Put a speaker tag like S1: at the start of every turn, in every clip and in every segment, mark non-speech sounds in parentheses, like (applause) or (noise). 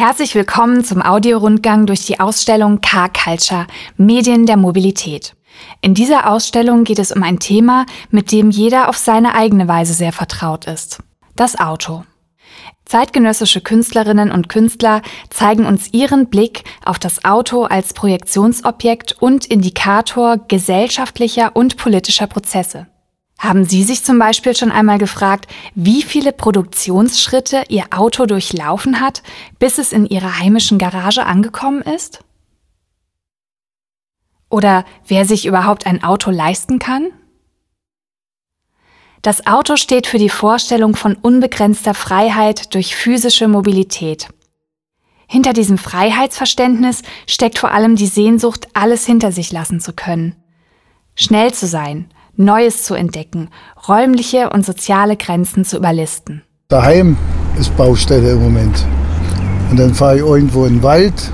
S1: Herzlich willkommen zum Audiorundgang durch die Ausstellung Car Culture Medien der Mobilität. In dieser Ausstellung geht es um ein Thema, mit dem jeder auf seine eigene Weise sehr vertraut ist. Das Auto. Zeitgenössische Künstlerinnen und Künstler zeigen uns ihren Blick auf das Auto als Projektionsobjekt und Indikator gesellschaftlicher und politischer Prozesse. Haben Sie sich zum Beispiel schon einmal gefragt, wie viele Produktionsschritte Ihr Auto durchlaufen hat, bis es in Ihrer heimischen Garage angekommen ist? Oder wer sich überhaupt ein Auto leisten kann? Das Auto steht für die Vorstellung von unbegrenzter Freiheit durch physische Mobilität. Hinter diesem Freiheitsverständnis steckt vor allem die Sehnsucht, alles hinter sich lassen zu können. Schnell zu sein, Neues zu entdecken, räumliche und soziale Grenzen zu überlisten.
S2: Daheim ist Baustelle im Moment. Und dann fahre ich irgendwo in den Wald,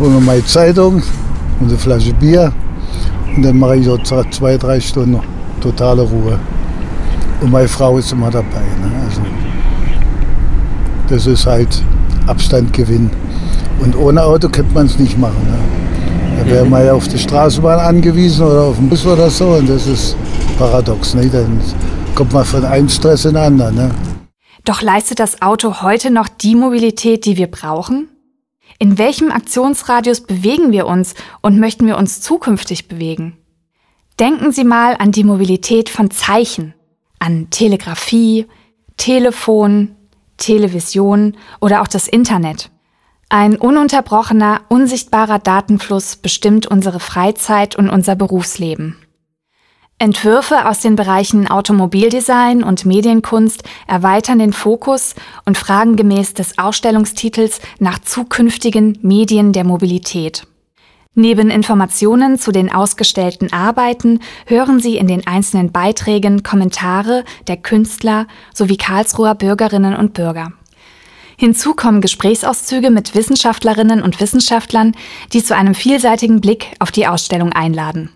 S2: hole mir meine Zeitung und eine Flasche Bier und dann mache ich so zwei, drei Stunden totale Ruhe. Und meine Frau ist immer dabei. Ne? Also, das ist halt Abstand gewinnen. Und ohne Auto könnte man es nicht machen. Ne? Da wäre man ja auf die Straßenbahn angewiesen oder auf den Bus oder so. Und das ist paradox. Ne? Dann kommt man von einem Stress in den anderen. Ne?
S1: Doch leistet das Auto heute noch die Mobilität, die wir brauchen? In welchem Aktionsradius bewegen wir uns und möchten wir uns zukünftig bewegen? Denken Sie mal an die Mobilität von Zeichen, an Telegrafie, Telefon, Television oder auch das Internet. Ein ununterbrochener, unsichtbarer Datenfluss bestimmt unsere Freizeit und unser Berufsleben. Entwürfe aus den Bereichen Automobildesign und Medienkunst erweitern den Fokus und fragen gemäß des Ausstellungstitels nach zukünftigen Medien der Mobilität. Neben Informationen zu den ausgestellten Arbeiten hören Sie in den einzelnen Beiträgen Kommentare der Künstler sowie Karlsruher Bürgerinnen und Bürger. Hinzu kommen Gesprächsauszüge mit Wissenschaftlerinnen und Wissenschaftlern, die zu einem vielseitigen Blick auf die Ausstellung einladen.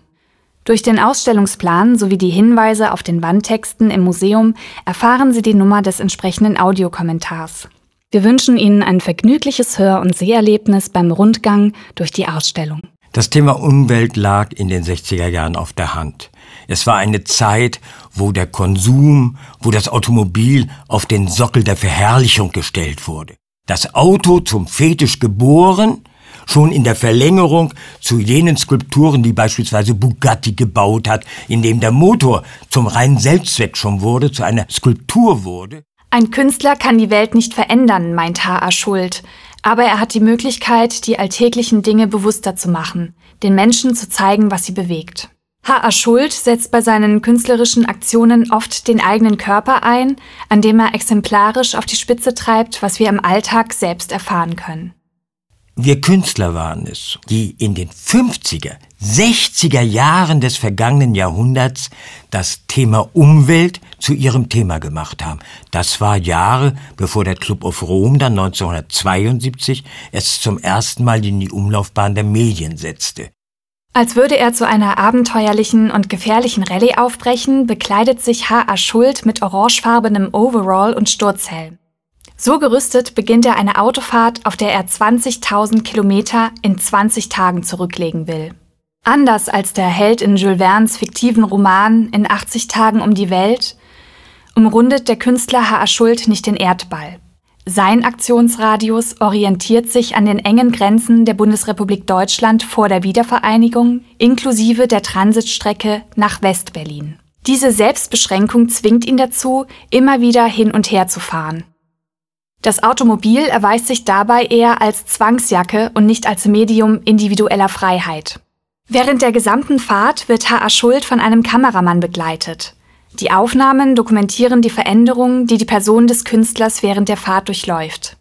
S1: Durch den Ausstellungsplan sowie die Hinweise auf den Wandtexten im Museum erfahren Sie die Nummer des entsprechenden Audiokommentars. Wir wünschen Ihnen ein vergnügliches Hör- und Seherlebnis beim Rundgang durch die Ausstellung.
S3: Das Thema Umwelt lag in den 60er Jahren auf der Hand. Es war eine Zeit, wo der Konsum, wo das Automobil auf den Sockel der Verherrlichung gestellt wurde. Das Auto zum Fetisch geboren, schon in der Verlängerung zu jenen Skulpturen, die beispielsweise Bugatti gebaut hat, in dem der Motor zum reinen Selbstzweck schon wurde, zu einer Skulptur wurde.
S1: Ein Künstler kann die Welt nicht verändern, meint H.A. Schuld. Aber er hat die Möglichkeit, die alltäglichen Dinge bewusster zu machen, den Menschen zu zeigen, was sie bewegt. H.A. Schuld setzt bei seinen künstlerischen Aktionen oft den eigenen Körper ein, an dem er exemplarisch auf die Spitze treibt, was wir im Alltag selbst erfahren können.
S3: Wir Künstler waren es, die in den 50er, 60er Jahren des vergangenen Jahrhunderts das Thema Umwelt zu ihrem Thema gemacht haben. Das war Jahre, bevor der Club of Rome dann 1972 es zum ersten Mal in die Umlaufbahn der Medien setzte.
S1: Als würde er zu einer abenteuerlichen und gefährlichen Rallye aufbrechen, bekleidet sich H.A. Schuld mit orangefarbenem Overall und Sturzhelm. So gerüstet beginnt er eine Autofahrt, auf der er 20.000 Kilometer in 20 Tagen zurücklegen will. Anders als der Held in Jules Verne's fiktiven Roman In 80 Tagen um die Welt, umrundet der Künstler H.A. Schuld nicht den Erdball. Sein Aktionsradius orientiert sich an den engen Grenzen der Bundesrepublik Deutschland vor der Wiedervereinigung inklusive der Transitstrecke nach Westberlin. Diese Selbstbeschränkung zwingt ihn dazu, immer wieder hin und her zu fahren. Das Automobil erweist sich dabei eher als Zwangsjacke und nicht als Medium individueller Freiheit. Während der gesamten Fahrt wird H.A. Schuld von einem Kameramann begleitet. Die Aufnahmen dokumentieren die Veränderungen, die die Person des Künstlers während der Fahrt durchläuft.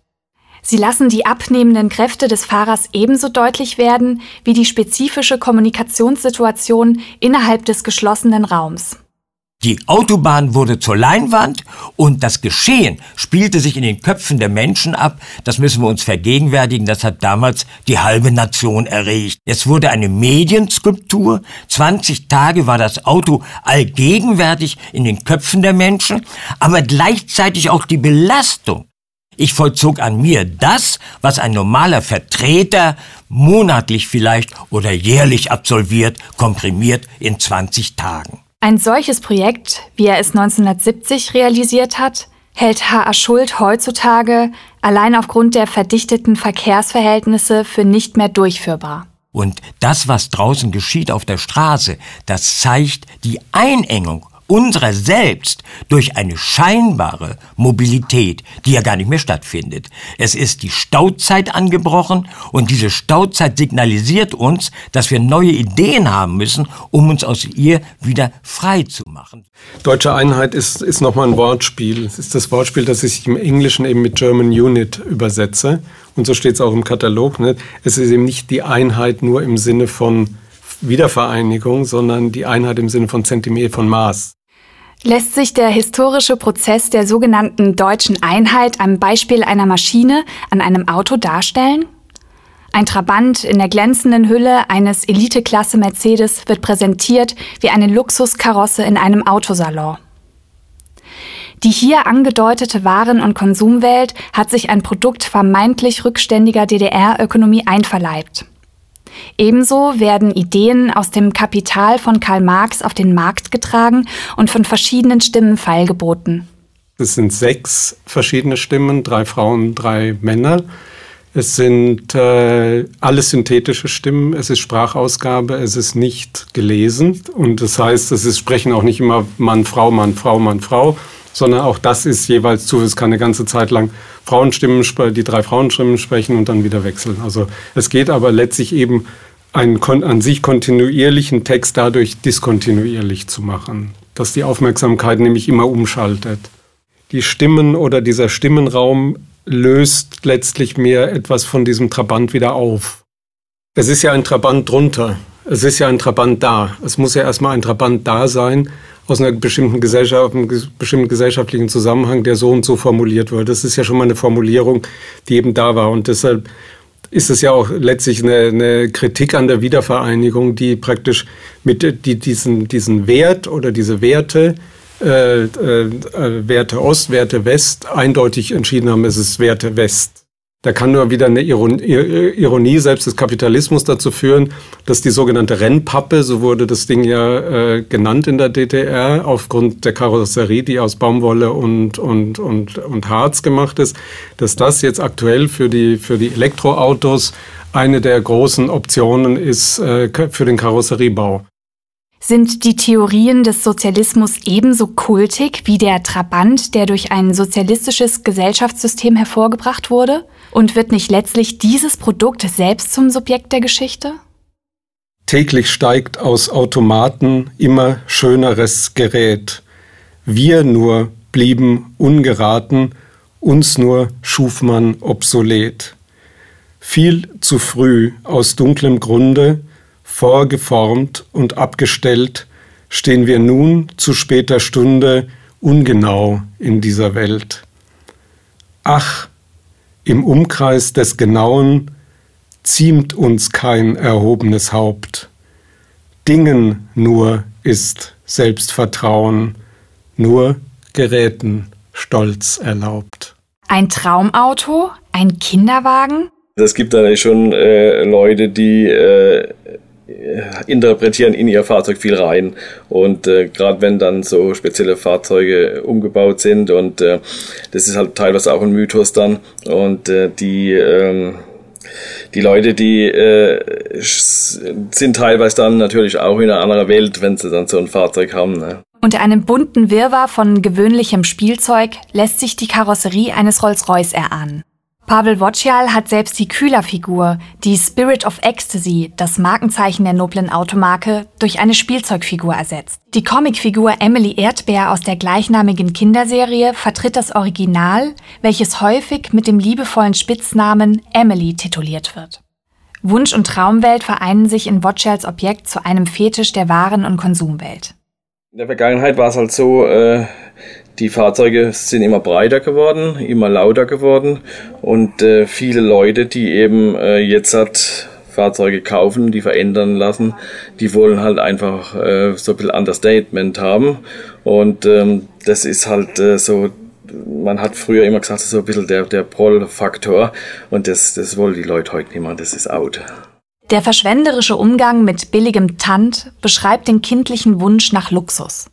S1: Sie lassen die abnehmenden Kräfte des Fahrers ebenso deutlich werden wie die spezifische Kommunikationssituation innerhalb des geschlossenen Raums.
S3: Die Autobahn wurde zur Leinwand und das Geschehen spielte sich in den Köpfen der Menschen ab. Das müssen wir uns vergegenwärtigen. Das hat damals die halbe Nation erregt. Es wurde eine Medienskulptur. 20 Tage war das Auto allgegenwärtig in den Köpfen der Menschen, aber gleichzeitig auch die Belastung Ich vollzog an mir das, was ein normaler Vertreter monatlich vielleicht oder jährlich absolviert, komprimiert in 20 Tagen.
S1: Ein solches Projekt, wie er es 1970 realisiert hat, hält H.A. Schuld heutzutage allein aufgrund der verdichteten Verkehrsverhältnisse für nicht mehr durchführbar.
S3: Und das, was draußen geschieht auf der Straße, das zeigt die Einengung unserer selbst durch eine scheinbare Mobilität, die ja gar nicht mehr stattfindet. Es ist die Stauzeit angebrochen und diese Stauzeit signalisiert uns, dass wir neue Ideen haben müssen, um uns aus ihr wieder frei zu machen.
S4: Deutsche Einheit ist, ist nochmal ein Wortspiel. Es ist das Wortspiel, das ich im Englischen eben mit German Unit übersetze. Und so steht es auch im Katalog. Ne? Es ist eben nicht die Einheit nur im Sinne von Wiedervereinigung, sondern die Einheit im Sinne von Zentimeter, von Maß.
S1: Lässt sich der historische Prozess der sogenannten deutschen Einheit am Beispiel einer Maschine an einem Auto darstellen? Ein Trabant in der glänzenden Hülle eines Eliteklasse Mercedes wird präsentiert wie eine Luxuskarosse in einem Autosalon. Die hier angedeutete Waren- und Konsumwelt hat sich ein Produkt vermeintlich rückständiger DDR-Ökonomie einverleibt. Ebenso werden Ideen aus dem Kapital von Karl Marx auf den Markt getragen und von verschiedenen Stimmen feilgeboten.
S4: Es sind sechs verschiedene Stimmen, drei Frauen, drei Männer. Es sind äh, alles synthetische Stimmen, es ist Sprachausgabe, es ist nicht gelesen. Und das heißt, es ist, sprechen auch nicht immer Mann, Frau, Mann, Frau, Mann, Frau, sondern auch das ist jeweils zu. Es kann eine ganze Zeit lang Frauenstimmen, die drei Frauenstimmen sprechen und dann wieder wechseln. Also es geht aber letztlich eben einen an sich kontinuierlichen Text dadurch diskontinuierlich zu machen, dass die Aufmerksamkeit nämlich immer umschaltet. Die Stimmen oder dieser Stimmenraum löst letztlich mehr etwas von diesem Trabant wieder auf. Es ist ja ein Trabant drunter. Es ist ja ein Trabant da. Es muss ja erstmal ein Trabant da sein, aus einer bestimmten Gesellschaft, einem bestimmten gesellschaftlichen Zusammenhang, der so und so formuliert wurde. Das ist ja schon mal eine Formulierung, die eben da war. Und deshalb ist es ja auch letztlich eine, eine Kritik an der Wiedervereinigung, die praktisch mit die, diesen, diesen Wert oder diese Werte, äh, äh, Werte Ost, Werte West, eindeutig entschieden haben, es ist Werte West. Da kann nur wieder eine Ironie selbst des Kapitalismus dazu führen, dass die sogenannte Rennpappe, so wurde das Ding ja äh, genannt in der DDR, aufgrund der Karosserie, die aus Baumwolle und, und, und, und Harz gemacht ist, dass das jetzt aktuell für die, für die Elektroautos eine der großen Optionen ist äh, für den Karosseriebau.
S1: Sind die Theorien des Sozialismus ebenso kultig wie der Trabant, der durch ein sozialistisches Gesellschaftssystem hervorgebracht wurde? Und wird nicht letztlich dieses Produkt selbst zum Subjekt der Geschichte?
S4: Täglich steigt aus Automaten immer schöneres Gerät. Wir nur blieben ungeraten, uns nur schuf man obsolet. Viel zu früh aus dunklem Grunde, vorgeformt und abgestellt, stehen wir nun zu später Stunde ungenau in dieser Welt. Ach, im Umkreis des Genauen ziemt uns kein erhobenes Haupt. Dingen nur ist Selbstvertrauen, nur Geräten Stolz erlaubt.
S1: Ein Traumauto? Ein Kinderwagen?
S5: Es gibt da schon äh, Leute, die äh, interpretieren in ihr Fahrzeug viel rein. Und äh, gerade wenn dann so spezielle Fahrzeuge umgebaut sind und äh, das ist halt teilweise auch ein Mythos dann. Und äh, die ähm, die Leute, die äh, sind teilweise dann natürlich auch in einer anderen Welt, wenn sie dann so ein Fahrzeug haben. Ne?
S1: Unter einem bunten Wirrwarr von gewöhnlichem Spielzeug lässt sich die Karosserie eines Rolls-Royce erahnen. Pavel Wojcial hat selbst die Kühlerfigur, die Spirit of Ecstasy, das Markenzeichen der noblen Automarke, durch eine Spielzeugfigur ersetzt. Die Comicfigur Emily Erdbeer aus der gleichnamigen Kinderserie vertritt das Original, welches häufig mit dem liebevollen Spitznamen Emily tituliert wird. Wunsch und Traumwelt vereinen sich in Wojcials Objekt zu einem Fetisch der Waren- und Konsumwelt.
S5: In der Vergangenheit war es halt so, äh, die Fahrzeuge sind immer breiter geworden, immer lauter geworden und äh, viele Leute, die eben äh, jetzt hat Fahrzeuge kaufen, die verändern lassen, die wollen halt einfach äh, so ein bisschen Understatement haben und ähm, das ist halt äh, so man hat früher immer gesagt, so ein bisschen der, der Proll-Faktor und das, das wollen die Leute heute nicht mehr, das ist out.
S1: Der verschwenderische Umgang mit billigem Tant beschreibt den kindlichen Wunsch nach Luxus.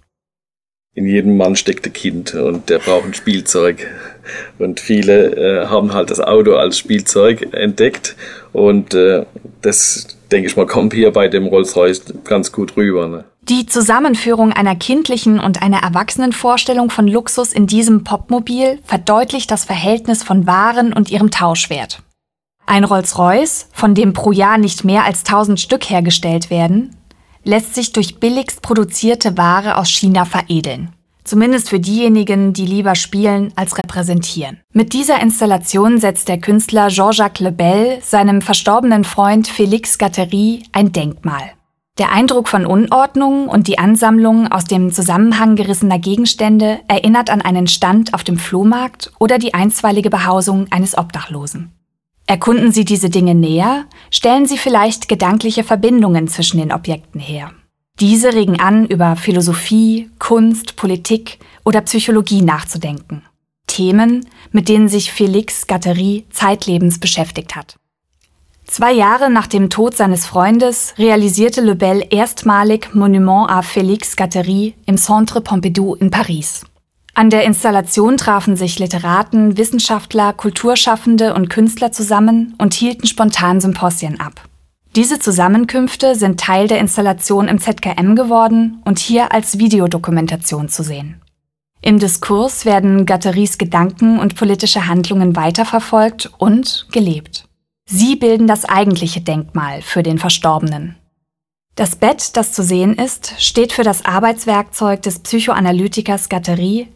S5: In jedem Mann steckt ein Kind und der braucht ein Spielzeug. Und viele äh, haben halt das Auto als Spielzeug entdeckt und äh, das, denke ich mal, kommt hier bei dem Rolls-Royce ganz gut rüber. Ne?
S1: Die Zusammenführung einer kindlichen und einer erwachsenen Vorstellung von Luxus in diesem Popmobil verdeutlicht das Verhältnis von Waren und ihrem Tauschwert. Ein Rolls-Royce, von dem pro Jahr nicht mehr als 1000 Stück hergestellt werden, lässt sich durch billigst produzierte Ware aus China veredeln. Zumindest für diejenigen, die lieber spielen als repräsentieren. Mit dieser Installation setzt der Künstler Jean-Jacques Lebel seinem verstorbenen Freund Félix Gattery ein Denkmal. Der Eindruck von Unordnung und die Ansammlung aus dem Zusammenhang gerissener Gegenstände erinnert an einen Stand auf dem Flohmarkt oder die einstweilige Behausung eines Obdachlosen. Erkunden Sie diese Dinge näher, stellen Sie vielleicht gedankliche Verbindungen zwischen den Objekten her. Diese regen an, über Philosophie, Kunst, Politik oder Psychologie nachzudenken. Themen, mit denen sich Félix Gattery zeitlebens beschäftigt hat. Zwei Jahre nach dem Tod seines Freundes realisierte Lebel erstmalig Monument à Félix Gattery im Centre Pompidou in Paris. An der Installation trafen sich Literaten, Wissenschaftler, Kulturschaffende und Künstler zusammen und hielten spontan Symposien ab. Diese Zusammenkünfte sind Teil der Installation im ZKM geworden und hier als Videodokumentation zu sehen. Im Diskurs werden Gatteries Gedanken und politische Handlungen weiterverfolgt und gelebt. Sie bilden das eigentliche Denkmal für den Verstorbenen. Das Bett, das zu sehen ist, steht für das Arbeitswerkzeug des Psychoanalytikers Gatterie.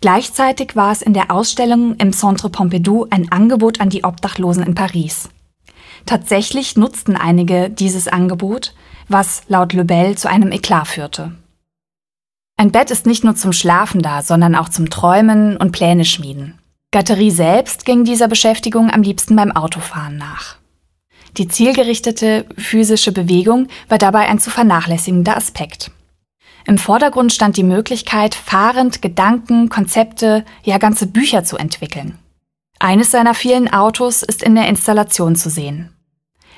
S1: Gleichzeitig war es in der Ausstellung im Centre Pompidou ein Angebot an die Obdachlosen in Paris. Tatsächlich nutzten einige dieses Angebot, was laut Lebel zu einem Eklat führte. Ein Bett ist nicht nur zum Schlafen da, sondern auch zum Träumen und Pläne schmieden. Gatterie selbst ging dieser Beschäftigung am liebsten beim Autofahren nach. Die zielgerichtete physische Bewegung war dabei ein zu vernachlässigender Aspekt. Im Vordergrund stand die Möglichkeit, fahrend Gedanken, Konzepte, ja ganze Bücher zu entwickeln. Eines seiner vielen Autos ist in der Installation zu sehen.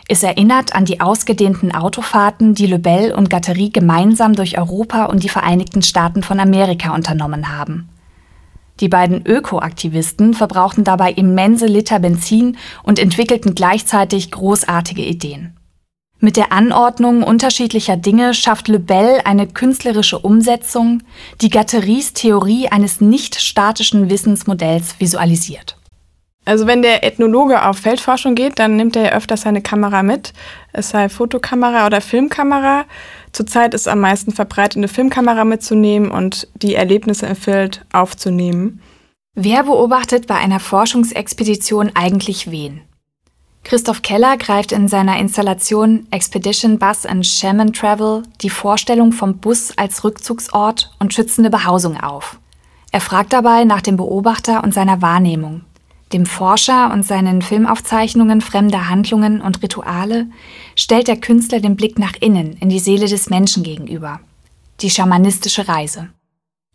S1: Es erinnert an die ausgedehnten Autofahrten, die Lebel und Gatterie gemeinsam durch Europa und die Vereinigten Staaten von Amerika unternommen haben. Die beiden Ökoaktivisten verbrauchten dabei immense Liter Benzin und entwickelten gleichzeitig großartige Ideen. Mit der Anordnung unterschiedlicher Dinge schafft Lebel eine künstlerische Umsetzung, die Gatteries Theorie eines nicht statischen Wissensmodells visualisiert.
S6: Also wenn der Ethnologe auf Feldforschung geht, dann nimmt er ja öfters seine Kamera mit, es sei Fotokamera oder Filmkamera. Zurzeit ist am meisten verbreitet, eine Filmkamera mitzunehmen und die Erlebnisse im Feld aufzunehmen.
S1: Wer beobachtet bei einer Forschungsexpedition eigentlich wen? Christoph Keller greift in seiner Installation Expedition Bus and Shaman Travel die Vorstellung vom Bus als Rückzugsort und schützende Behausung auf. Er fragt dabei nach dem Beobachter und seiner Wahrnehmung. Dem Forscher und seinen Filmaufzeichnungen fremder Handlungen und Rituale stellt der Künstler den Blick nach innen in die Seele des Menschen gegenüber. Die schamanistische Reise.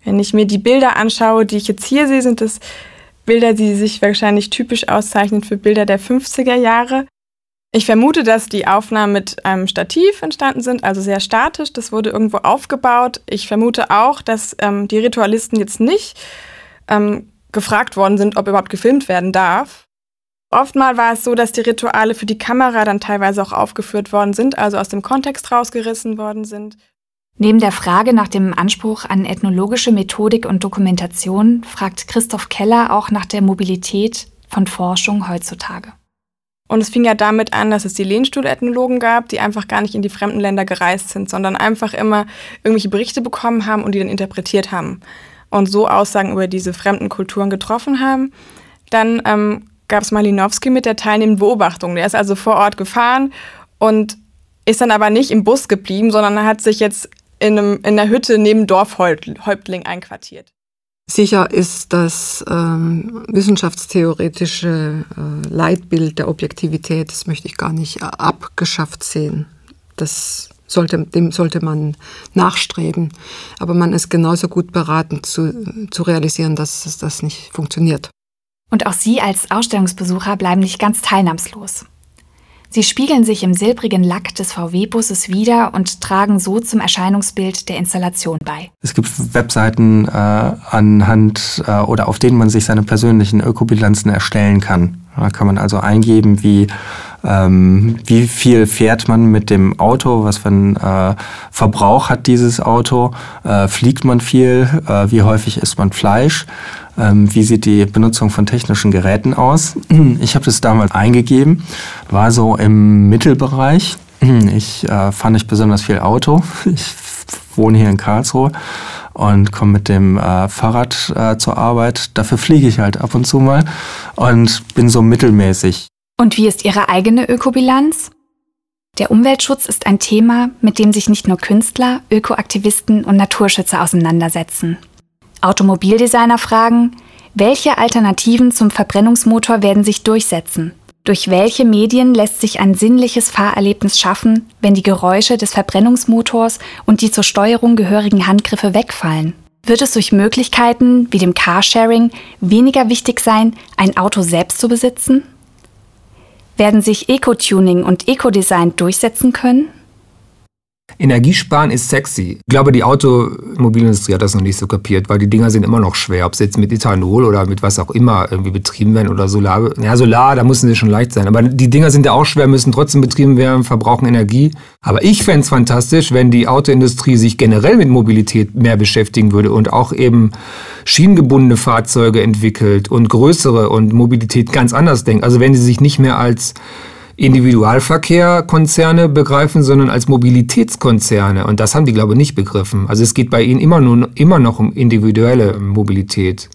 S6: Wenn ich mir die Bilder anschaue, die ich jetzt hier sehe, sind es Bilder, die sich wahrscheinlich typisch auszeichnen für Bilder der 50er Jahre. Ich vermute, dass die Aufnahmen mit einem Stativ entstanden sind, also sehr statisch. Das wurde irgendwo aufgebaut. Ich vermute auch, dass ähm, die Ritualisten jetzt nicht ähm, gefragt worden sind, ob überhaupt gefilmt werden darf. Oftmal war es so, dass die Rituale für die Kamera dann teilweise auch aufgeführt worden sind, also aus dem Kontext rausgerissen worden sind.
S1: Neben der Frage nach dem Anspruch an ethnologische Methodik und Dokumentation fragt Christoph Keller auch nach der Mobilität von Forschung heutzutage.
S6: Und es fing ja damit an, dass es die Lehnstuhlethnologen gab, die einfach gar nicht in die fremden Länder gereist sind, sondern einfach immer irgendwelche Berichte bekommen haben und die dann interpretiert haben und so Aussagen über diese fremden Kulturen getroffen haben. Dann ähm, gab es Malinowski mit der teilnehmenden Beobachtung. Der ist also vor Ort gefahren und ist dann aber nicht im Bus geblieben, sondern hat sich jetzt in, einem, in einer Hütte neben Dorfhäuptling einquartiert.
S7: Sicher ist das ähm, wissenschaftstheoretische äh, Leitbild der Objektivität, das möchte ich gar nicht äh, abgeschafft sehen. Das sollte, dem sollte man nachstreben. Aber man ist genauso gut beraten zu, zu realisieren, dass das nicht funktioniert.
S1: Und auch Sie als Ausstellungsbesucher bleiben nicht ganz teilnahmslos. Sie spiegeln sich im silbrigen Lack des VW-Busses wieder und tragen so zum Erscheinungsbild der Installation bei.
S8: Es gibt Webseiten äh, anhand äh, oder auf denen man sich seine persönlichen Ökobilanzen erstellen kann. Da kann man also eingeben, wie, ähm, wie viel fährt man mit dem Auto, was für einen äh, Verbrauch hat dieses Auto, äh, fliegt man viel, äh, wie häufig isst man Fleisch, ähm, wie sieht die Benutzung von technischen Geräten aus. Ich habe das damals eingegeben, war so im Mittelbereich. Ich äh, fahre nicht besonders viel Auto. (laughs) Ich wohne hier in Karlsruhe und komme mit dem äh, Fahrrad äh, zur Arbeit. Dafür fliege ich halt ab und zu mal und bin so mittelmäßig.
S1: Und wie ist Ihre eigene Ökobilanz? Der Umweltschutz ist ein Thema, mit dem sich nicht nur Künstler, Ökoaktivisten und Naturschützer auseinandersetzen. Automobildesigner fragen, welche Alternativen zum Verbrennungsmotor werden sich durchsetzen? Durch welche Medien lässt sich ein sinnliches Fahrerlebnis schaffen, wenn die Geräusche des Verbrennungsmotors und die zur Steuerung gehörigen Handgriffe wegfallen? Wird es durch Möglichkeiten wie dem Carsharing weniger wichtig sein, ein Auto selbst zu besitzen? Werden sich Eco-Tuning und Eco-Design durchsetzen können?
S9: Energiesparen ist sexy. Ich glaube, die Automobilindustrie hat das noch nicht so kapiert, weil die Dinger sind immer noch schwer. Ob sie jetzt mit Ethanol oder mit was auch immer irgendwie betrieben werden oder Solar. Ja, Solar, da müssen sie schon leicht sein. Aber die Dinger sind ja auch schwer, müssen trotzdem betrieben werden, verbrauchen Energie. Aber ich fände es fantastisch, wenn die Autoindustrie sich generell mit Mobilität mehr beschäftigen würde und auch eben schienengebundene Fahrzeuge entwickelt und größere und Mobilität ganz anders denkt. Also wenn sie sich nicht mehr als Individualverkehrkonzerne begreifen, sondern als Mobilitätskonzerne. Und das haben die, glaube ich, nicht begriffen. Also es geht bei ihnen immer, nur, immer noch um individuelle Mobilität.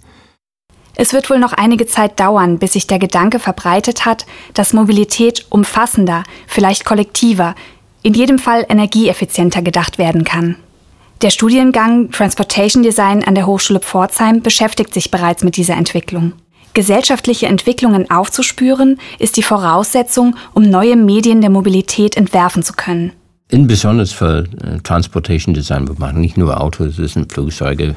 S1: Es wird wohl noch einige Zeit dauern, bis sich der Gedanke verbreitet hat, dass Mobilität umfassender, vielleicht kollektiver, in jedem Fall energieeffizienter gedacht werden kann. Der Studiengang Transportation Design an der Hochschule Pforzheim beschäftigt sich bereits mit dieser Entwicklung. Gesellschaftliche Entwicklungen aufzuspüren, ist die Voraussetzung, um neue Medien der Mobilität entwerfen zu können.
S3: Insbesondere für äh, Transportation Design. Wir machen nicht nur Autos, es sind Flugzeuge,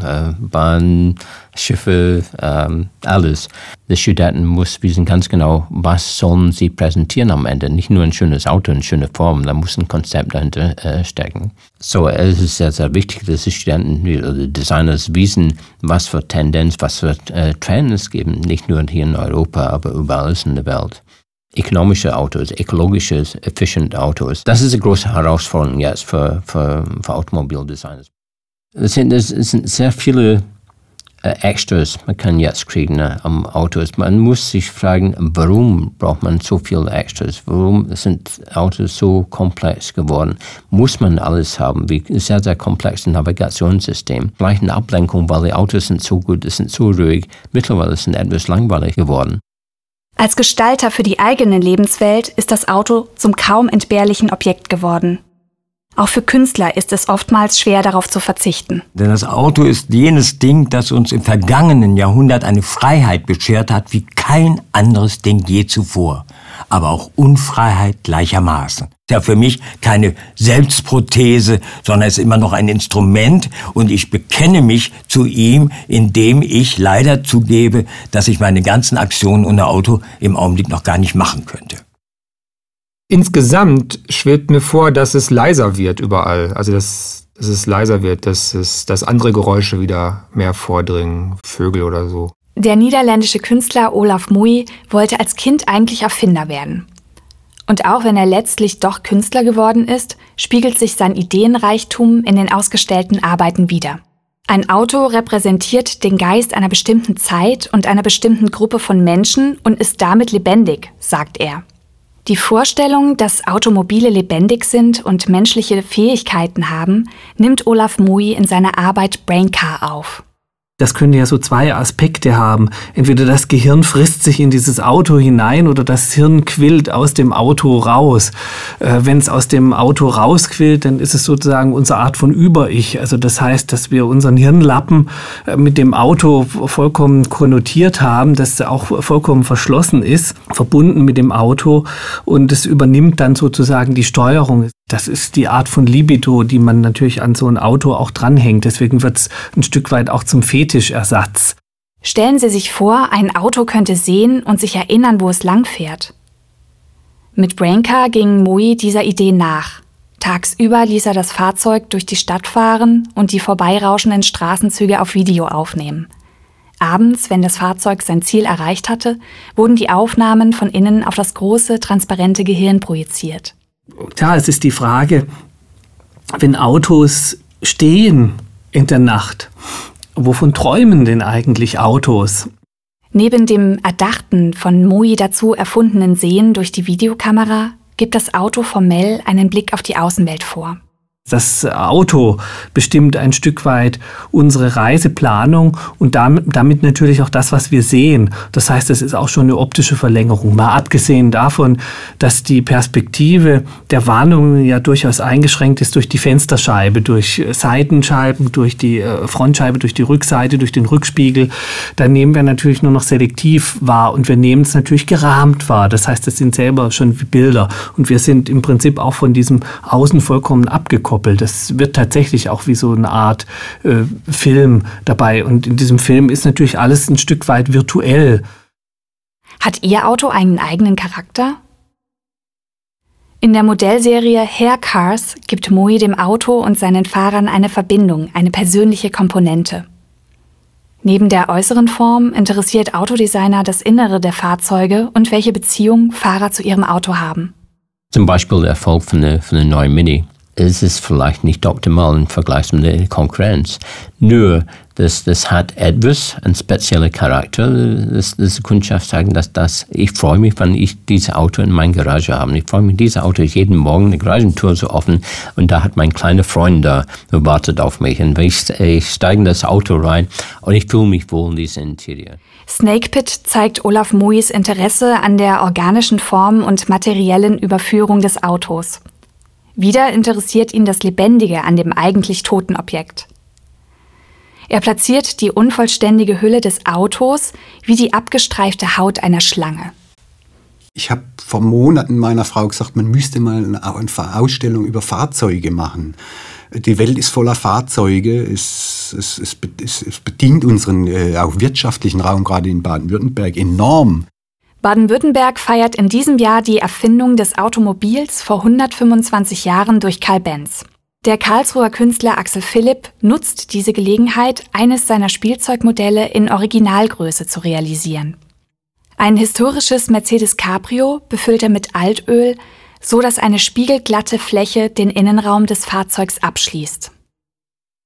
S3: Bahn, Schiffe, ähm, alles. Die Studenten muss wissen ganz genau, was sollen sie präsentieren am Ende. Nicht nur ein schönes Auto, eine schöne Form, da muss ein Konzept dahinter äh, stecken. So, es ist sehr, sehr wichtig, dass die Studenten die Designers wissen, was für Tendenz, was für äh, Trends es geben, nicht nur hier in Europa, aber überall in der Welt ökonomische Autos, ökologische, efficient Autos. Das ist eine große Herausforderung jetzt für, für, für Automobildesigners. Es sind, es sind sehr viele äh, Extras, man kann jetzt kriegen ne, am Autos. Man muss sich fragen, warum braucht man so viele Extras? Warum sind Autos so komplex geworden? Muss man alles haben? Wie sehr, sehr komplexes Navigationssystem. Vielleicht eine Ablenkung, weil die Autos sind so gut, es sind so ruhig. Mittlerweile sind etwas langweilig geworden.
S1: Als Gestalter für die eigene Lebenswelt ist das Auto zum kaum entbehrlichen Objekt geworden. Auch für Künstler ist es oftmals schwer darauf zu verzichten.
S3: Denn das Auto ist jenes Ding, das uns im vergangenen Jahrhundert eine Freiheit beschert hat wie kein anderes Ding je zuvor. Aber auch Unfreiheit gleichermaßen. Ja, für mich keine Selbstprothese, sondern es ist immer noch ein Instrument und ich bekenne mich zu ihm, indem ich leider zugebe, dass ich meine ganzen Aktionen ohne Auto im Augenblick noch gar nicht machen könnte.
S9: Insgesamt schwebt mir vor, dass es leiser wird überall. Also dass, dass es leiser wird, dass, es, dass andere Geräusche wieder mehr vordringen, Vögel oder so.
S1: Der niederländische Künstler Olaf Mui wollte als Kind eigentlich Erfinder werden. Und auch wenn er letztlich doch Künstler geworden ist, spiegelt sich sein Ideenreichtum in den ausgestellten Arbeiten wider. Ein Auto repräsentiert den Geist einer bestimmten Zeit und einer bestimmten Gruppe von Menschen und ist damit lebendig, sagt er. Die Vorstellung, dass Automobile lebendig sind und menschliche Fähigkeiten haben, nimmt Olaf Mui in seiner Arbeit Braincar auf.
S10: Das könnte ja so zwei Aspekte haben. Entweder das Gehirn frisst sich in dieses Auto hinein oder das Hirn quillt aus dem Auto raus. Äh, Wenn es aus dem Auto rausquillt, dann ist es sozusagen unsere Art von Über-Ich. Also das heißt, dass wir unseren Hirnlappen äh, mit dem Auto vollkommen konnotiert haben, dass er auch vollkommen verschlossen ist, verbunden mit dem Auto und es übernimmt dann sozusagen die Steuerung. Das ist die Art von Libido, die man natürlich an so ein Auto auch dranhängt. Deswegen wird es ein Stück weit auch zum Fetischersatz.
S1: Stellen Sie sich vor, ein Auto könnte sehen und sich erinnern, wo es langfährt. Mit Braincar ging Moi dieser Idee nach. Tagsüber ließ er das Fahrzeug durch die Stadt fahren und die vorbeirauschenden Straßenzüge auf Video aufnehmen. Abends, wenn das Fahrzeug sein Ziel erreicht hatte, wurden die Aufnahmen von innen auf das große, transparente Gehirn projiziert.
S10: Tja, es ist die Frage, wenn Autos stehen in der Nacht, wovon träumen denn eigentlich Autos?
S1: Neben dem erdachten, von Moi dazu erfundenen Sehen durch die Videokamera gibt das Auto formell einen Blick auf die Außenwelt vor.
S10: Das Auto bestimmt ein Stück weit unsere Reiseplanung und damit, damit, natürlich auch das, was wir sehen. Das heißt, es ist auch schon eine optische Verlängerung. Mal abgesehen davon, dass die Perspektive der Warnung ja durchaus eingeschränkt ist durch die Fensterscheibe, durch Seitenscheiben, durch die äh, Frontscheibe, durch die Rückseite, durch den Rückspiegel. Da nehmen wir natürlich nur noch selektiv wahr und wir nehmen es natürlich gerahmt wahr. Das heißt, es sind selber schon wie Bilder und wir sind im Prinzip auch von diesem Außen vollkommen abgekommen abgekoppelt. Das wird tatsächlich auch wie so eine Art äh, Film dabei. Und in diesem Film ist natürlich alles ein Stück weit virtuell.
S1: Hat Ihr Auto einen eigenen Charakter? In der Modellserie Hair Cars gibt Moi dem Auto und seinen Fahrern eine Verbindung, eine persönliche Komponente. Neben der äußeren Form interessiert Autodesigner das Innere der Fahrzeuge und welche Beziehung Fahrer zu ihrem Auto haben.
S11: Zum Beispiel der Erfolg von der, von der neuen Mini ist es vielleicht nicht optimal im Vergleich mit der Konkurrenz. Nur, das, das hat etwas, einen speziellen Charakter. Das, das Kundschaft sagen, dass das, ich freue mich, wenn ich dieses Auto in meiner Garage habe. Ich freue mich, dieses Auto jeden Morgen, die Garagentour so offen und da hat mein kleiner Freund da wartet auf mich. Und ich, ich steige in das Auto rein und ich fühle mich wohl in diesem Interieur.
S1: Snakepit zeigt Olaf Mois Interesse an der organischen Form und materiellen Überführung des Autos. Wieder interessiert ihn das Lebendige an dem eigentlich toten Objekt. Er platziert die unvollständige Hülle des Autos wie die abgestreifte Haut einer Schlange.
S12: Ich habe vor Monaten meiner Frau gesagt, man müsste mal eine Ausstellung über Fahrzeuge machen. Die Welt ist voller Fahrzeuge. Es, es, es, bedient unseren äh, auch wirtschaftlichen Raum, gerade in Baden-Württemberg, enorm.
S1: Baden-Württemberg feiert in diesem Jahr die Erfindung des Automobils vor 125 Jahren durch Karl Benz. Der Karlsruher Künstler Axel Philipp nutzt diese Gelegenheit, eines seiner Spielzeugmodelle in Originalgröße zu realisieren. Ein historisches Mercedes Cabrio befüllt er mit Altöl, so dass eine spiegelglatte Fläche den Innenraum des Fahrzeugs abschließt.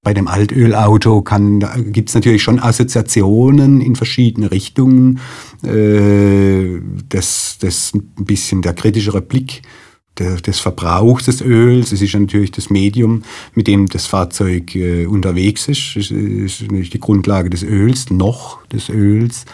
S12: Bei dem Altölauto gibt es natürlich schon Assoziationen in verschiedene Richtungen. Äh, das, das ein bisschen der kritischere Blick des Verbrauchs des Öls. Es ist natürlich das Medium, mit dem das Fahrzeug äh, unterwegs ist. Es ist natürlich die Grundlage des Öls, noch des Öls.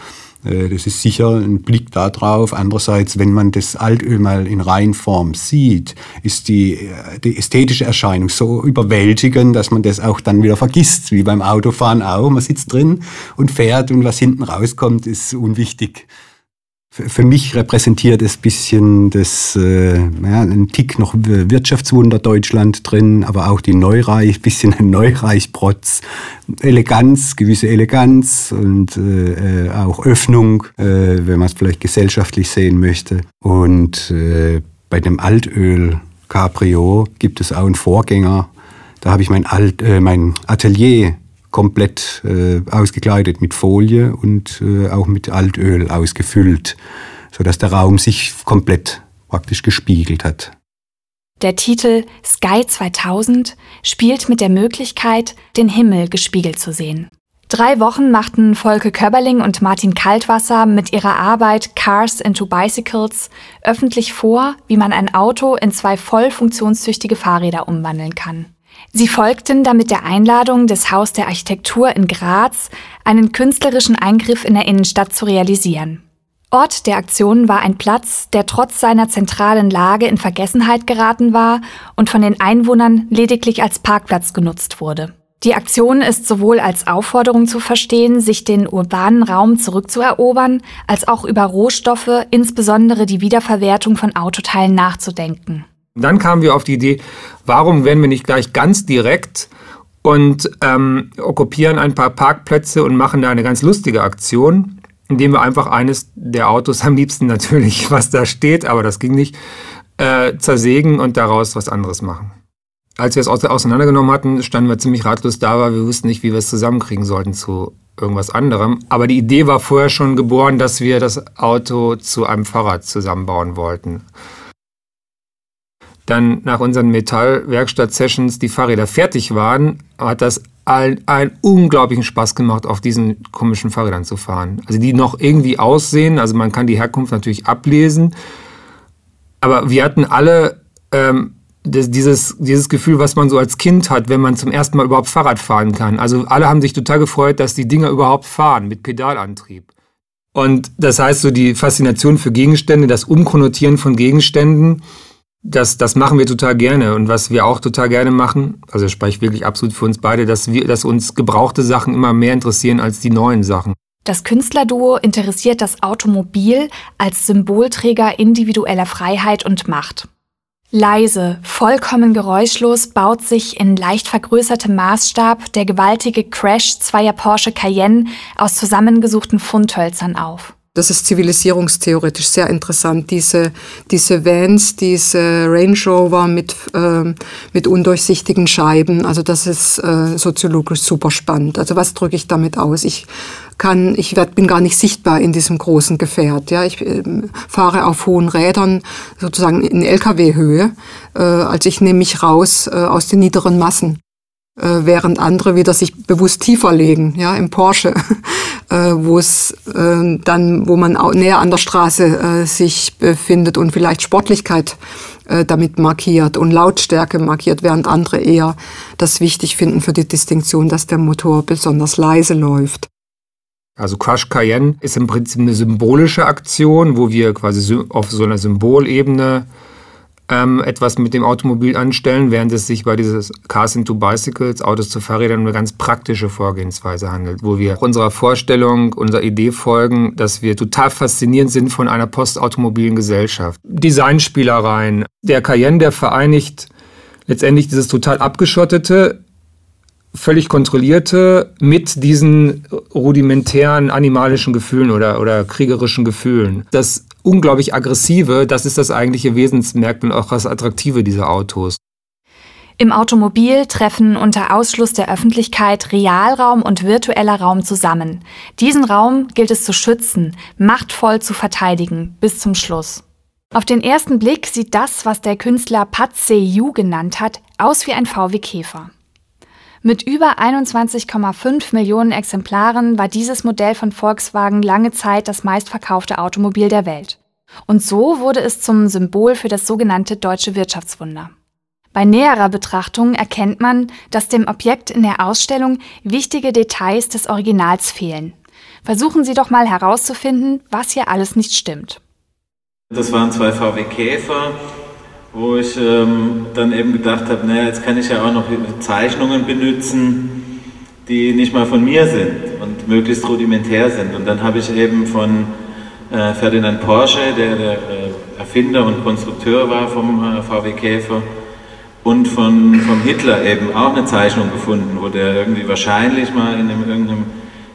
S12: Äh, das ist sicher ein Blick darauf. Andererseits, wenn man das Altöl mal in Reinform sieht, ist die, äh, die ästhetische Erscheinung so überwältigend, dass man das auch dann wieder vergisst, wie beim Autofahren auch. Man sitzt drin und fährt und was hinten rauskommt, ist unwichtig für mich repräsentiert es ein bisschen das, äh, ja, ein Tick noch Wirtschaftswunder Deutschland drin, aber auch die Neureich, (laughs) bisschen ein Neureichprotz, Eleganz, gewisse Eleganz und äh, auch Öffnung, äh, wenn man es vielleicht gesellschaftlich sehen möchte. Und äh, bei dem Altöl Cabrio gibt es auch einen Vorgänger. Da habe ich mein, Alt, äh, mein Atelier komplett äh, ausgekleidet mit Folie und äh, auch mit Altöl ausgefüllt, sodass der Raum sich komplett praktisch gespiegelt hat.
S1: Der Titel Sky 2000 spielt mit der Möglichkeit, den Himmel gespiegelt zu sehen. Drei Wochen machten Volke Köberling und Martin Kaltwasser mit ihrer Arbeit Cars into Bicycles öffentlich vor, wie man ein Auto in zwei voll funktionstüchtige Fahrräder umwandeln kann. Sie folgten damit der Einladung des Haus der Architektur in Graz, einen künstlerischen Eingriff in der Innenstadt zu realisieren. Ort der Aktion war ein Platz, der trotz seiner zentralen Lage in Vergessenheit geraten war und von den Einwohnern lediglich als Parkplatz genutzt wurde. Die Aktion ist sowohl als Aufforderung zu verstehen, sich den urbanen Raum zurückzuerobern, als auch über Rohstoffe, insbesondere die Wiederverwertung von Autoteilen nachzudenken.
S9: Dann kamen wir auf die Idee, warum werden wir nicht gleich ganz direkt und ähm, okkupieren ein paar Parkplätze und machen da eine ganz lustige Aktion, indem wir einfach eines der Autos, am liebsten natürlich, (laughs) was da steht, aber das ging nicht, äh, zersägen und daraus was anderes machen. Als wir es auseinandergenommen hatten, standen wir ziemlich ratlos da, weil wir wussten nicht, wie wir es zusammenkriegen sollten zu irgendwas anderem. Aber die Idee war vorher schon geboren, dass wir das Auto zu einem Fahrrad zusammenbauen wollten. Dann nach unseren Metallwerkstatt-Sessions die Fahrräder fertig waren, hat das allen einen unglaublichen Spaß gemacht, auf diesen komischen Fahrrädern zu fahren. Also die noch irgendwie aussehen, also man kann die Herkunft natürlich ablesen, aber wir hatten alle ähm, das, dieses, dieses Gefühl, was man so als Kind hat, wenn man zum ersten Mal überhaupt Fahrrad fahren kann. Also alle haben sich total gefreut, dass die Dinger überhaupt fahren mit Pedalantrieb. Und das heißt, so die Faszination für Gegenstände, das Umkonnotieren von Gegenständen, das, das machen wir total gerne. Und was wir auch total gerne machen, also ich spreche wirklich absolut für uns beide, dass, wir, dass uns gebrauchte Sachen immer mehr interessieren als die neuen Sachen.
S1: Das Künstlerduo interessiert das Automobil als Symbolträger individueller Freiheit und Macht. Leise, vollkommen geräuschlos baut sich in leicht vergrößertem Maßstab der gewaltige Crash zweier Porsche Cayenne aus zusammengesuchten Fundhölzern auf.
S7: Das ist zivilisierungstheoretisch sehr interessant. Diese, diese Vans, diese Range Rover mit, äh, mit undurchsichtigen Scheiben, also das ist äh, soziologisch super spannend. Also was drücke ich damit aus? Ich kann, ich werd, bin gar nicht sichtbar in diesem großen Gefährt. Ja, ich äh, fahre auf hohen Rädern sozusagen in LKW-Höhe. Äh, also ich nehme mich raus äh, aus den niederen Massen. Äh, während andere wieder sich bewusst tiefer legen, ja, im Porsche, (laughs) äh, wo es äh, dann, wo man näher an der Straße äh, sich befindet und vielleicht Sportlichkeit damit markiert und Lautstärke markiert, während andere eher das wichtig finden für die Distinktion, dass der Motor besonders leise läuft.
S9: Also Crush Cayenne ist im Prinzip eine symbolische Aktion, wo wir quasi auf so einer Symbolebene ähm, etwas mit dem Automobil anstellen, während es sich bei dieses Cars into Bicycles, Autos zu Fahrrädern, eine ganz praktische Vorgehensweise handelt, wo wir unserer Vorstellung, unserer Idee folgen, dass wir total fasziniert sind von einer postautomobilen Gesellschaft. Designspielereien. Der Cayenne, der vereinigt letztendlich dieses total abgeschottete, völlig kontrollierte mit diesen rudimentären animalischen Gefühlen oder, oder kriegerischen Gefühlen. Das unglaublich aggressive, das ist das eigentliche Wesensmerkmal auch das Attraktive dieser Autos.
S1: Im Automobil treffen unter Ausschluss der Öffentlichkeit Realraum und virtueller Raum zusammen. Diesen Raum gilt es zu schützen, machtvoll zu verteidigen, bis zum Schluss. Auf den ersten Blick sieht das, was der Künstler Pat Yu genannt hat, aus wie ein VW Käfer. Mit über 21,5 Millionen Exemplaren war dieses Modell von Volkswagen lange Zeit das meistverkaufte Automobil der Welt. Und so wurde es zum Symbol für das sogenannte deutsche Wirtschaftswunder. Bei näherer Betrachtung erkennt man, dass dem Objekt in der Ausstellung wichtige Details des Originals fehlen. Versuchen Sie doch mal herauszufinden, was hier alles nicht stimmt.
S13: Das waren zwei VW Käfer, wo ich ähm, dann eben gedacht habe, naja, jetzt kann ich ja auch noch Zeichnungen benutzen, die nicht mal von mir sind und möglichst rudimentär sind. Und dann habe ich eben von äh, Ferdinand Porsche, der der äh, Erfinder und Konstrukteur war vom äh, VW Käfer, und von, vom Hitler eben auch eine Zeichnung gefunden, wo der irgendwie wahrscheinlich mal in einem, irgendeinem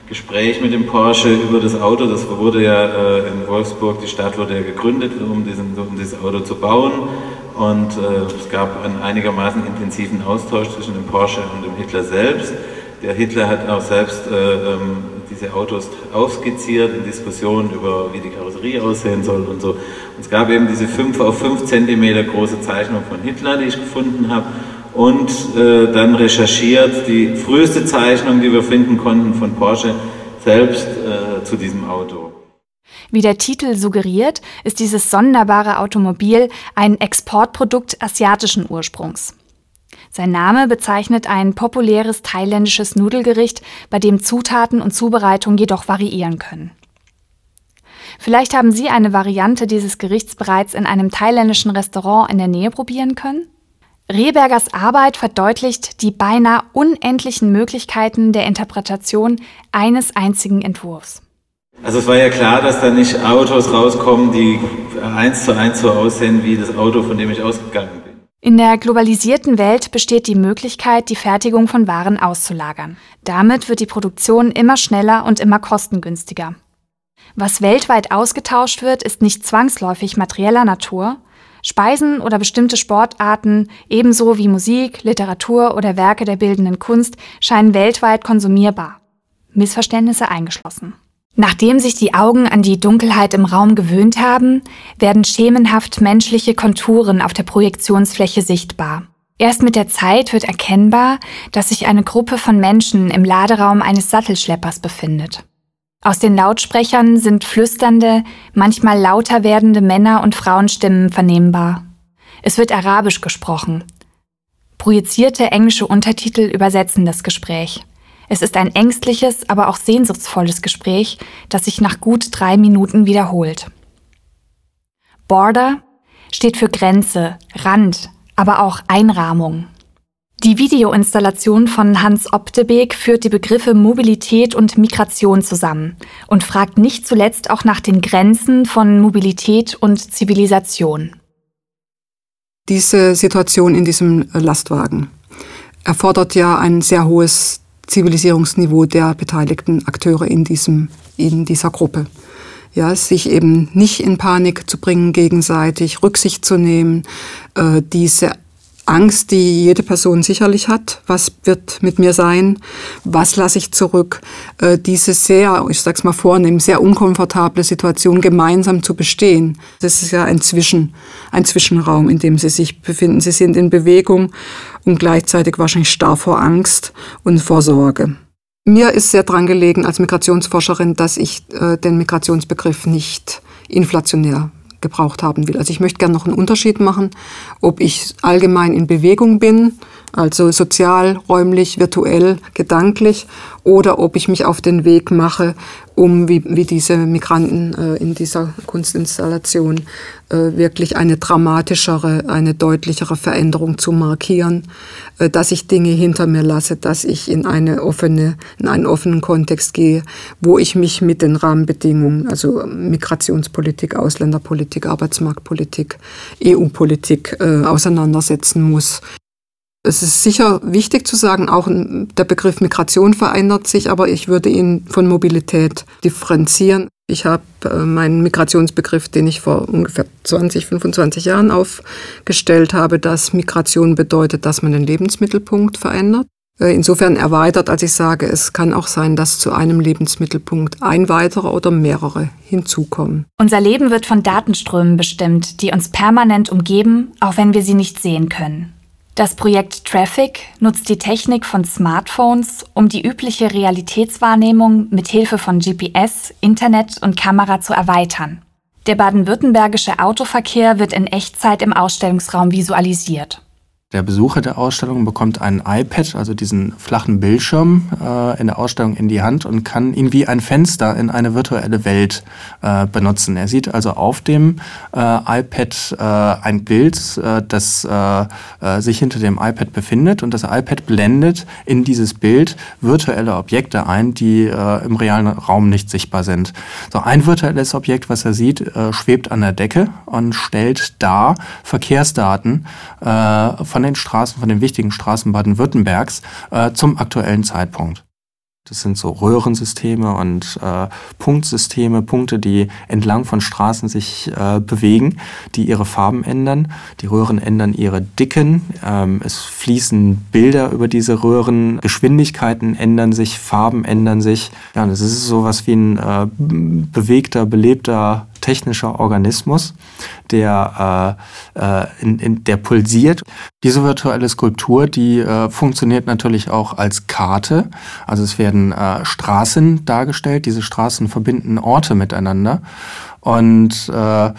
S13: Gespräch mit dem Porsche über das Auto, das wurde ja äh, in Wolfsburg, die Stadt wurde ja gegründet, um, diesen, um dieses Auto zu bauen. Und äh, es gab einen einigermaßen intensiven Austausch zwischen dem Porsche und dem Hitler selbst. Der Hitler hat auch selbst äh, ähm, diese Autos aufskizziert in Diskussionen über, wie die Karosserie aussehen soll und so. Und es gab eben diese 5 auf 5 Zentimeter große Zeichnung von Hitler, die ich gefunden habe. Und äh, dann recherchiert die früheste Zeichnung, die wir finden konnten von Porsche selbst äh, zu diesem Auto.
S1: Wie der Titel suggeriert, ist dieses sonderbare Automobil ein Exportprodukt asiatischen Ursprungs. Sein Name bezeichnet ein populäres thailändisches Nudelgericht, bei dem Zutaten und Zubereitung jedoch variieren können. Vielleicht haben Sie eine Variante dieses Gerichts bereits in einem thailändischen Restaurant in der Nähe probieren können? Rehbergers Arbeit verdeutlicht die beinahe unendlichen Möglichkeiten der Interpretation eines einzigen Entwurfs.
S13: Also es war ja klar, dass da nicht Autos rauskommen, die eins zu eins so aussehen wie das Auto, von dem ich ausgegangen bin.
S1: In der globalisierten Welt besteht die Möglichkeit, die Fertigung von Waren auszulagern. Damit wird die Produktion immer schneller und immer kostengünstiger. Was weltweit ausgetauscht wird, ist nicht zwangsläufig materieller Natur. Speisen oder bestimmte Sportarten, ebenso wie Musik, Literatur oder Werke der bildenden Kunst, scheinen weltweit konsumierbar. Missverständnisse eingeschlossen. Nachdem sich die Augen an die Dunkelheit im Raum gewöhnt haben, werden schemenhaft menschliche Konturen auf der Projektionsfläche sichtbar. Erst mit der Zeit wird erkennbar, dass sich eine Gruppe von Menschen im Laderaum eines Sattelschleppers befindet. Aus den Lautsprechern sind flüsternde, manchmal lauter werdende Männer- und Frauenstimmen vernehmbar. Es wird Arabisch gesprochen. Projizierte englische Untertitel übersetzen das Gespräch. Es ist ein ängstliches, aber auch sehnsuchtsvolles Gespräch, das sich nach gut drei Minuten wiederholt. Border steht für Grenze, Rand, aber auch Einrahmung. Die Videoinstallation von Hans Optebeek führt die Begriffe Mobilität und Migration zusammen und fragt nicht zuletzt auch nach den Grenzen von Mobilität und Zivilisation.
S7: Diese Situation in diesem Lastwagen erfordert ja ein sehr hohes Zivilisierungsniveau der beteiligten Akteure in, diesem, in dieser Gruppe. Ja, sich eben nicht in Panik zu bringen gegenseitig, Rücksicht zu nehmen, äh, diese Angst, die jede Person sicherlich hat. Was wird mit mir sein? Was lasse ich zurück? Äh, diese sehr, ich sag's mal vornehm, sehr unkomfortable Situation gemeinsam zu bestehen. Das ist ja ein Zwischen, ein Zwischenraum, in dem Sie sich befinden. Sie sind in Bewegung und gleichzeitig wahrscheinlich starr vor Angst und vor Sorge. Mir ist sehr dran gelegen als Migrationsforscherin, dass ich äh, den Migrationsbegriff nicht inflationär gebraucht haben will. Also ich möchte gerne noch einen Unterschied machen, ob ich allgemein in Bewegung bin, also sozial, räumlich, virtuell, gedanklich, oder ob ich mich auf den Weg mache, um wie, wie diese Migranten äh, in dieser Kunstinstallation äh, wirklich eine dramatischere, eine deutlichere Veränderung zu markieren, äh, dass ich Dinge hinter mir lasse, dass ich in eine offene, in einen offenen Kontext gehe, wo ich mich mit den Rahmenbedingungen, also Migrationspolitik, Ausländerpolitik, Arbeitsmarktpolitik, EU-Politik äh, auseinandersetzen muss. Es ist sicher wichtig zu sagen, auch der Begriff Migration verändert sich, aber ich würde ihn von Mobilität differenzieren. Ich habe äh, meinen Migrationsbegriff, den ich vor ungefähr 20, 25 Jahren aufgestellt habe, dass Migration bedeutet, dass man den Lebensmittelpunkt verändert. Äh, insofern erweitert, als ich sage, es kann auch sein, dass zu einem Lebensmittelpunkt ein weiterer oder mehrere hinzukommen.
S1: Unser Leben wird von Datenströmen bestimmt, die uns permanent umgeben, auch wenn wir sie nicht sehen können. Das Projekt Traffic nutzt die Technik von Smartphones, um die übliche Realitätswahrnehmung mit Hilfe von GPS, Internet und Kamera zu erweitern. Der baden-württembergische Autoverkehr wird in Echtzeit im Ausstellungsraum visualisiert.
S8: Der Besucher der Ausstellung bekommt ein iPad, also diesen flachen Bildschirm äh, in der Ausstellung in die Hand und kann ihn wie ein Fenster in eine virtuelle Welt äh, benutzen. Er sieht also auf dem äh, iPad äh, ein Bild, äh, das äh, sich hinter dem iPad befindet und das iPad blendet in dieses Bild virtuelle Objekte ein, die im realen Raum nicht sichtbar sind. So ein virtuelles Objekt, was er sieht, schwebt an der Decke und stellt dar Verkehrsdaten von von den Straßen, von den wichtigen Straßen Baden-Württembergs äh, zum aktuellen Zeitpunkt. Das sind so Röhrensysteme und äh, Punktsysteme, Punkte, die entlang von Straßen sich äh, bewegen, die ihre Farben ändern. Die Röhren ändern ihre Dicken. Ähm, es fließen Bilder über diese Röhren. Geschwindigkeiten ändern sich, Farben ändern sich. Ja, das ist sowas wie ein äh, bewegter, belebter technischer Organismus, der, äh, äh, in, in, der pulsiert. Diese virtuelle Skulptur, die äh, funktioniert natürlich auch als Karte. Also es werden äh, Straßen dargestellt. Diese Straßen verbinden Orte miteinander. Und äh,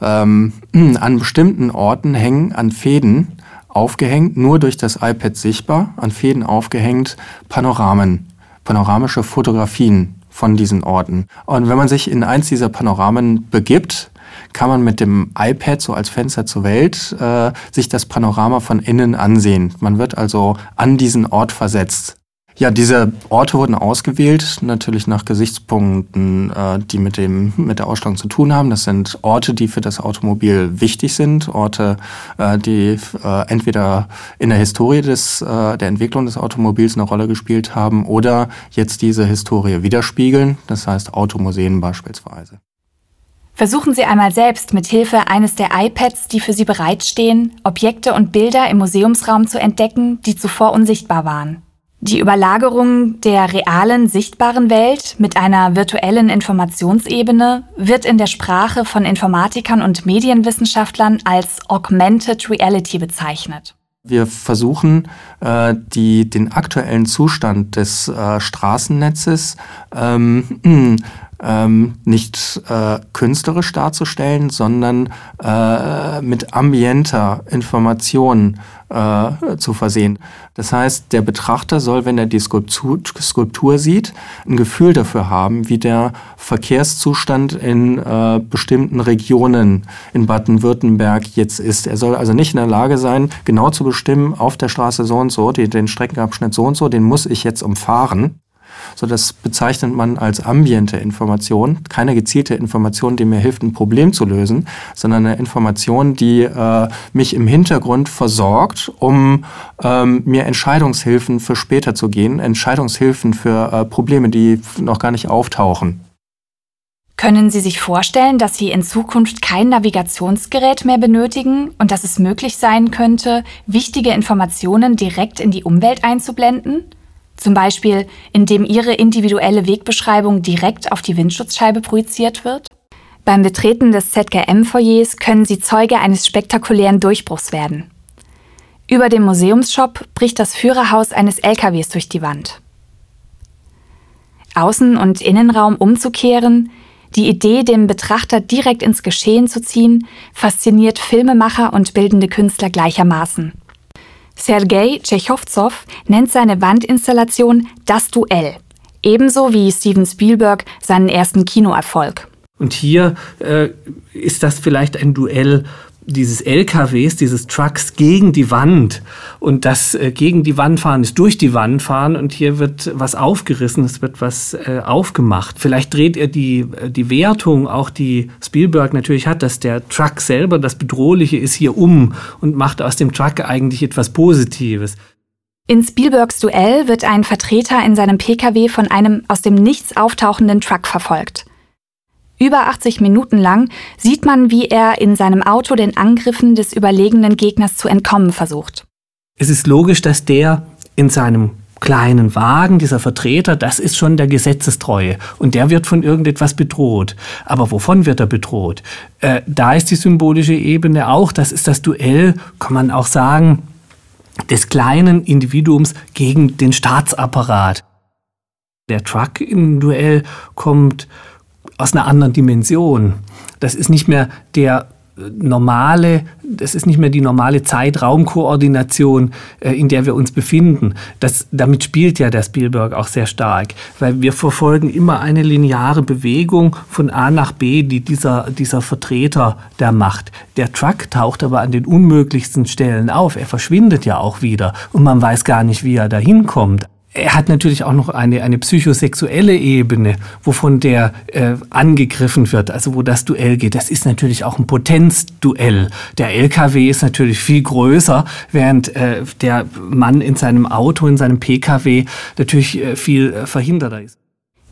S8: ähm, (clears throat) an bestimmten Orten hängen an Fäden aufgehängt, nur durch das iPad sichtbar, an Fäden aufgehängt, Panoramen, panoramische Fotografien von diesen Orten. Und wenn man sich in eins dieser Panoramen begibt, kann man mit dem iPad so als Fenster zur Welt äh, sich das Panorama von innen ansehen. Man wird also an diesen Ort versetzt. Ja, diese Orte wurden ausgewählt, natürlich nach Gesichtspunkten, äh, die mit, dem, mit der Ausstellung zu tun haben. Das sind Orte, die für das Automobil wichtig sind, Orte, äh, die äh, entweder in der Historie des, der Entwicklung des Automobils eine Rolle gespielt haben oder jetzt diese Historie widerspiegeln, das heißt Automuseen beispielsweise.
S1: Versuchen Sie einmal selbst mit Hilfe eines der iPads, die für Sie bereitstehen, Objekte und Bilder im Museumsraum zu entdecken, die zuvor unsichtbar waren. Die Überlagerung der realen, sichtbaren Welt mit einer virtuellen Informationsebene wird in der Sprache von Informatikern und Medienwissenschaftlern als Augmented Reality bezeichnet.
S8: Wir versuchen, äh, die, den aktuellen Zustand des äh, Straßennetzes ähm, (clears throat) ähm, nicht äh, künstlerisch darzustellen, sondern äh, mit ambienter Information äh, zu versehen. Das heißt, der Betrachter soll, wenn er die Skulptur, Skulptur sieht, ein Gefühl dafür haben, wie der Verkehrszustand in äh, bestimmten Regionen in Baden-Württemberg jetzt ist. Er soll also nicht in der Lage sein, genau zu bestimmen, auf der Straße so und so, die, den Streckenabschnitt so und so, den muss ich jetzt umfahren, so, das bezeichnet man als ambiente Information. Keine gezielte Information, die mir hilft, ein Problem zu lösen, sondern eine Information, die äh, mich im Hintergrund versorgt, um ähm, mir Entscheidungshilfen für später zu gehen, Entscheidungshilfen für äh, Probleme, die noch gar nicht auftauchen.
S1: Können Sie sich vorstellen, dass Sie in Zukunft kein Navigationsgerät mehr benötigen und dass es möglich sein könnte, wichtige Informationen direkt in die Umwelt einzublenden? Zum Beispiel, indem Ihre individuelle Wegbeschreibung direkt auf die Windschutzscheibe projiziert wird? Beim Betreten des ZKM-Foyers können Sie Zeuge eines spektakulären Durchbruchs werden. Über dem Museumsshop bricht das Führerhaus eines LKWs durch die Wand. Außen- und Innenraum umzukehren, die Idee, den Betrachter direkt ins Geschehen zu ziehen, fasziniert Filmemacher und bildende Künstler gleichermaßen. Sergei Tschechowzow nennt seine Wandinstallation Das Duell, ebenso wie Steven Spielberg seinen ersten Kinoerfolg.
S10: Und hier äh, ist das vielleicht ein Duell dieses LKWs, dieses Trucks gegen die Wand. Und das äh, gegen die Wand fahren ist durch die Wand fahren und hier wird was aufgerissen, es wird was äh, aufgemacht. Vielleicht dreht er die, äh, die Wertung, auch die Spielberg natürlich hat, dass der Truck selber das Bedrohliche ist, hier um und macht aus dem Truck eigentlich etwas Positives.
S1: In Spielbergs Duell wird ein Vertreter in seinem Pkw von einem aus dem Nichts auftauchenden Truck verfolgt. Über 80 Minuten lang sieht man, wie er in seinem Auto den Angriffen des überlegenen Gegners zu entkommen versucht.
S10: Es ist logisch, dass der in seinem kleinen Wagen, dieser Vertreter, das ist schon der Gesetzestreue. Und der wird von irgendetwas bedroht. Aber wovon wird er bedroht? Äh, da ist die symbolische Ebene auch, das ist das Duell, kann man auch sagen, des kleinen Individuums gegen den Staatsapparat. Der Truck im Duell kommt aus einer anderen Dimension. Das ist nicht mehr der äh, normale, das ist nicht mehr die normale Zeitraumkoordination, äh, in der wir uns befinden. Das, damit spielt ja der Spielberg auch sehr stark, weil wir verfolgen immer eine lineare Bewegung von A nach B, die dieser, dieser Vertreter der Macht. Der Truck taucht aber an den unmöglichsten Stellen auf. Er verschwindet ja auch wieder und man weiß gar nicht, wie er dahin kommt er hat natürlich auch noch eine, eine psychosexuelle Ebene, wovon der äh, angegriffen wird, also wo das Duell geht. Das ist natürlich auch ein Potenzduell. Der LKW ist natürlich viel größer, während äh, der Mann in seinem Auto, in seinem PKW natürlich äh, viel äh, verhinderter ist.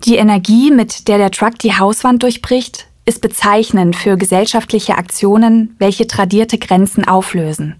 S1: Die Energie, mit der der Truck die Hauswand durchbricht, ist bezeichnend für gesellschaftliche Aktionen, welche tradierte Grenzen auflösen.